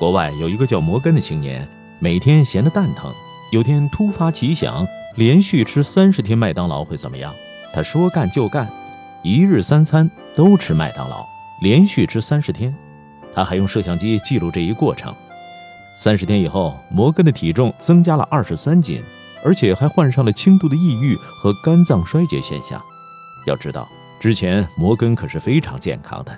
国外有一个叫摩根的青年，每天闲得蛋疼，有天突发奇想，连续吃三十天麦当劳会怎么样？他说干就干，一日三餐都吃麦当劳，连续吃三十天。他还用摄像机记录这一过程。三十天以后，摩根的体重增加了二十三斤，而且还患上了轻度的抑郁和肝脏衰竭现象。要知道，之前摩根可是非常健康的。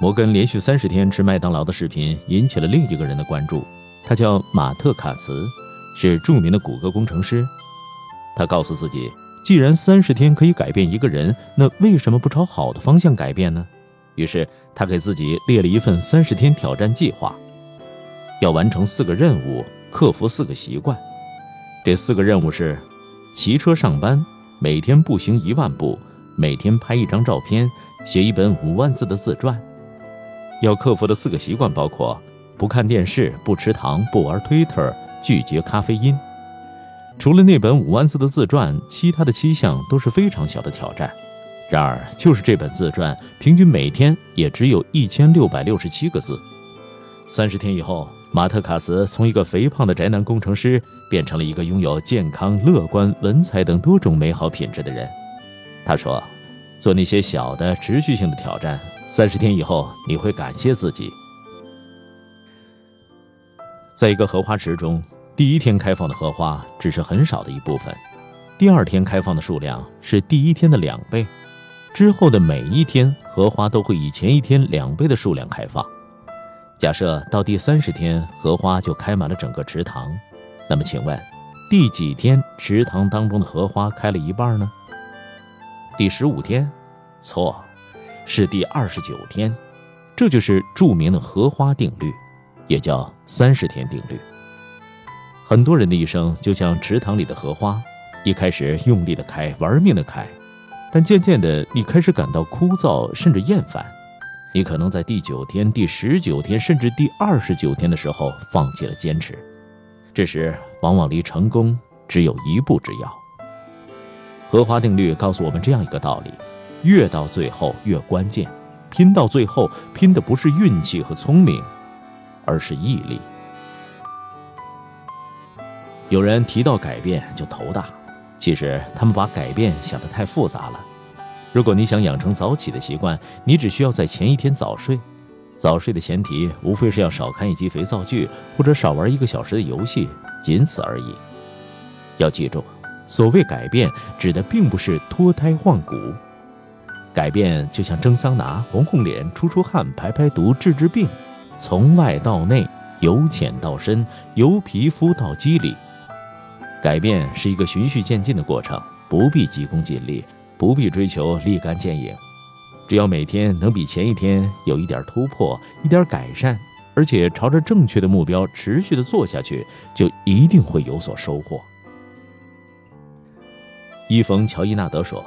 摩根连续三十天吃麦当劳的视频引起了另一个人的关注，他叫马特·卡茨，是著名的谷歌工程师。他告诉自己，既然三十天可以改变一个人，那为什么不朝好的方向改变呢？于是他给自己列了一份三十天挑战计划，要完成四个任务，克服四个习惯。这四个任务是：骑车上班，每天步行一万步，每天拍一张照片，写一本五万字的自传。要克服的四个习惯包括：不看电视、不吃糖、不玩 Twitter、拒绝咖啡因。除了那本五万字的自传，其他的七项都是非常小的挑战。然而，就是这本自传，平均每天也只有一千六百六十七个字。三十天以后，马特·卡斯从一个肥胖的宅男工程师，变成了一个拥有健康、乐观、文采等多种美好品质的人。他说：“做那些小的、持续性的挑战。”三十天以后，你会感谢自己。在一个荷花池中，第一天开放的荷花只是很少的一部分，第二天开放的数量是第一天的两倍，之后的每一天荷花都会以前一天两倍的数量开放。假设到第三十天荷花就开满了整个池塘，那么请问，第几天池塘当中的荷花开了一半呢？第十五天？错。是第二十九天，这就是著名的荷花定律，也叫三十天定律。很多人的一生就像池塘里的荷花，一开始用力的开，玩命的开，但渐渐的你开始感到枯燥，甚至厌烦。你可能在第九天、第十九天，甚至第二十九天的时候放弃了坚持，这时往往离成功只有一步之遥。荷花定律告诉我们这样一个道理。越到最后越关键，拼到最后拼的不是运气和聪明，而是毅力。有人提到改变就头大，其实他们把改变想得太复杂了。如果你想养成早起的习惯，你只需要在前一天早睡。早睡的前提无非是要少看一集肥皂剧，或者少玩一个小时的游戏，仅此而已。要记住，所谓改变，指的并不是脱胎换骨。改变就像蒸桑拿，红红脸，出出汗，排排毒，治治病，从外到内，由浅到深，由皮肤到肌理。改变是一个循序渐进的过程，不必急功近利，不必追求立竿见影。只要每天能比前一天有一点突破，一点改善，而且朝着正确的目标持续的做下去，就一定会有所收获。伊冯·乔伊纳德说。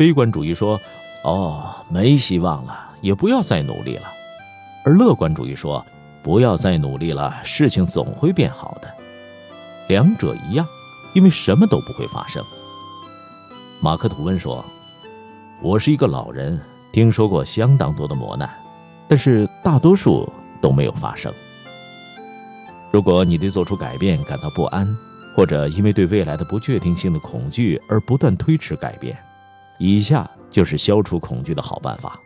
悲观主义说：“哦，没希望了，也不要再努力了。”而乐观主义说：“不要再努力了，事情总会变好的。”两者一样，因为什么都不会发生。马克吐温说：“我是一个老人，听说过相当多的磨难，但是大多数都没有发生。如果你对做出改变感到不安，或者因为对未来的不确定性的恐惧而不断推迟改变，以下就是消除恐惧的好办法：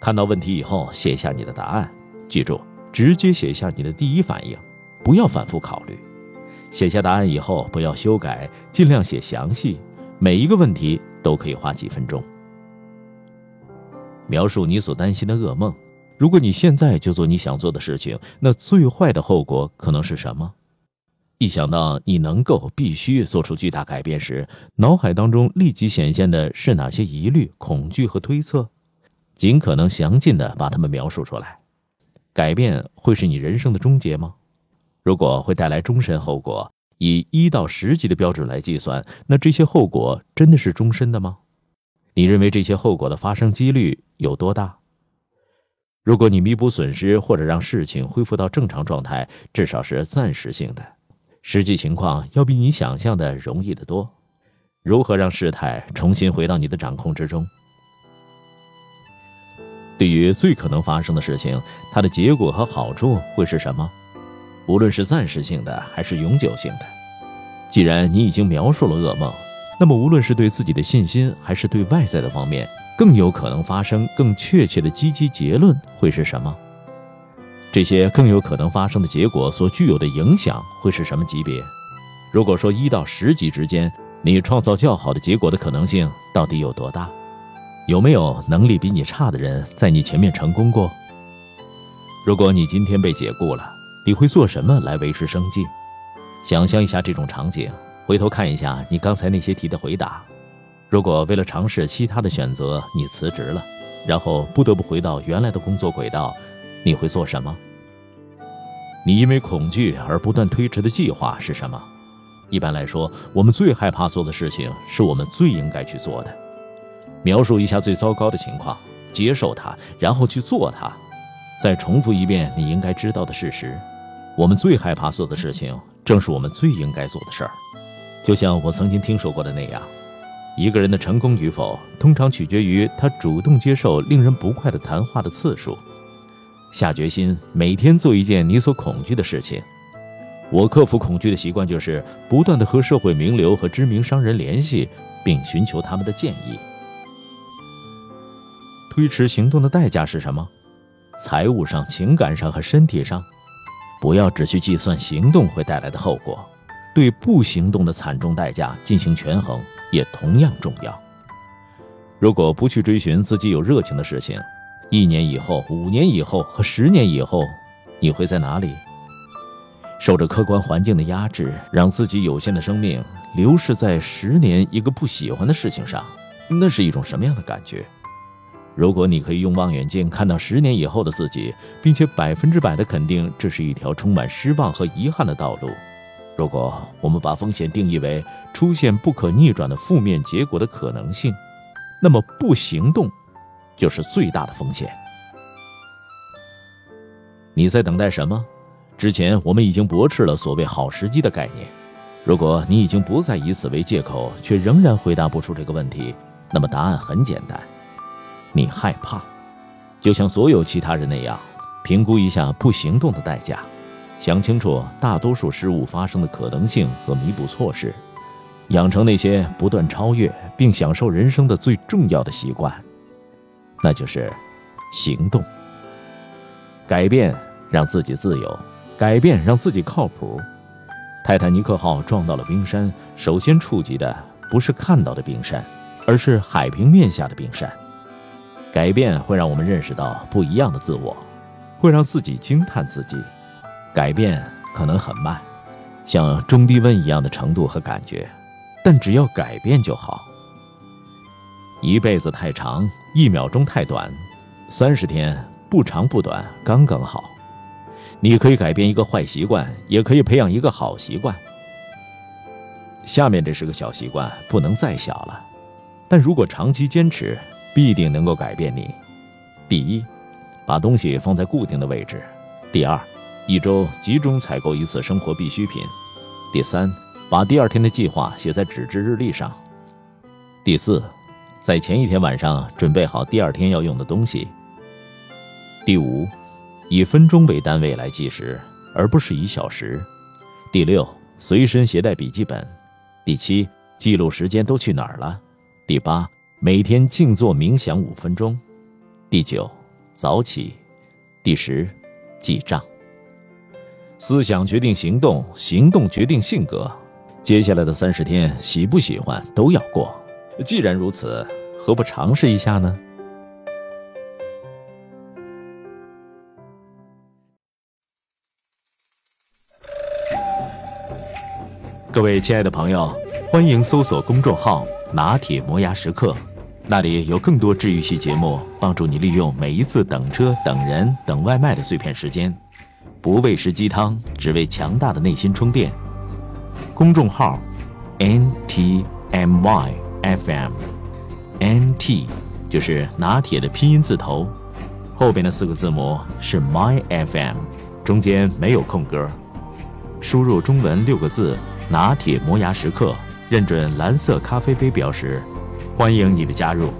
看到问题以后，写下你的答案。记住，直接写下你的第一反应，不要反复考虑。写下答案以后，不要修改，尽量写详细。每一个问题都可以花几分钟。描述你所担心的噩梦。如果你现在就做你想做的事情，那最坏的后果可能是什么？一想到你能够必须做出巨大改变时，脑海当中立即显现的是哪些疑虑、恐惧和推测？尽可能详尽的把它们描述出来。改变会是你人生的终结吗？如果会带来终身后果，以一到十级的标准来计算，那这些后果真的是终身的吗？你认为这些后果的发生几率有多大？如果你弥补损失或者让事情恢复到正常状态，至少是暂时性的。实际情况要比你想象的容易得多。如何让事态重新回到你的掌控之中？对于最可能发生的事情，它的结果和好处会是什么？无论是暂时性的还是永久性的。既然你已经描述了噩梦，那么无论是对自己的信心，还是对外在的方面，更有可能发生更确切的积极结论会是什么？这些更有可能发生的结果所具有的影响会是什么级别？如果说一到十级之间，你创造较好的结果的可能性到底有多大？有没有能力比你差的人在你前面成功过？如果你今天被解雇了，你会做什么来维持生计？想象一下这种场景，回头看一下你刚才那些题的回答。如果为了尝试其他的选择，你辞职了，然后不得不回到原来的工作轨道，你会做什么？你因为恐惧而不断推迟的计划是什么？一般来说，我们最害怕做的事情是我们最应该去做的。描述一下最糟糕的情况，接受它，然后去做它。再重复一遍你应该知道的事实：我们最害怕做的事情，正是我们最应该做的事儿。就像我曾经听说过的那样，一个人的成功与否，通常取决于他主动接受令人不快的谈话的次数。下决心每天做一件你所恐惧的事情。我克服恐惧的习惯就是不断的和社会名流和知名商人联系，并寻求他们的建议。推迟行动的代价是什么？财务上、情感上和身体上。不要只去计算行动会带来的后果，对不行动的惨重代价进行权衡也同样重要。如果不去追寻自己有热情的事情，一年以后、五年以后和十年以后，你会在哪里？受着客观环境的压制，让自己有限的生命流逝在十年一个不喜欢的事情上，那是一种什么样的感觉？如果你可以用望远镜看到十年以后的自己，并且百分之百的肯定这是一条充满失望和遗憾的道路，如果我们把风险定义为出现不可逆转的负面结果的可能性，那么不行动就是最大的风险。你在等待什么？之前我们已经驳斥了所谓好时机的概念。如果你已经不再以此为借口，却仍然回答不出这个问题，那么答案很简单。你害怕，就像所有其他人那样，评估一下不行动的代价，想清楚大多数失误发生的可能性和弥补措施，养成那些不断超越并享受人生的最重要的习惯，那就是行动。改变让自己自由，改变让自己靠谱。泰坦尼克号撞到了冰山，首先触及的不是看到的冰山，而是海平面下的冰山。改变会让我们认识到不一样的自我，会让自己惊叹自己。改变可能很慢，像中低温一样的程度和感觉，但只要改变就好。一辈子太长，一秒钟太短，三十天不长不短，刚刚好。你可以改变一个坏习惯，也可以培养一个好习惯。下面这是个小习惯，不能再小了，但如果长期坚持。必定能够改变你。第一，把东西放在固定的位置；第二，一周集中采购一次生活必需品；第三，把第二天的计划写在纸质日历上；第四，在前一天晚上准备好第二天要用的东西；第五，以分钟为单位来计时，而不是以小时；第六，随身携带笔记本；第七，记录时间都去哪儿了；第八。每天静坐冥想五分钟。第九，早起。第十，记账。思想决定行动，行动决定性格。接下来的三十天，喜不喜欢都要过。既然如此，何不尝试一下呢？各位亲爱的朋友，欢迎搜索公众号“拿铁磨牙时刻”。那里有更多治愈系节目，帮助你利用每一次等车、等人、等外卖的碎片时间，不喂食鸡汤，只为强大的内心充电。公众号：N T M Y F M，N T 就是拿铁的拼音字头，后边的四个字母是 My F M，中间没有空格。输入中文六个字“拿铁磨牙时刻”，认准蓝色咖啡杯标识。欢迎你的加入。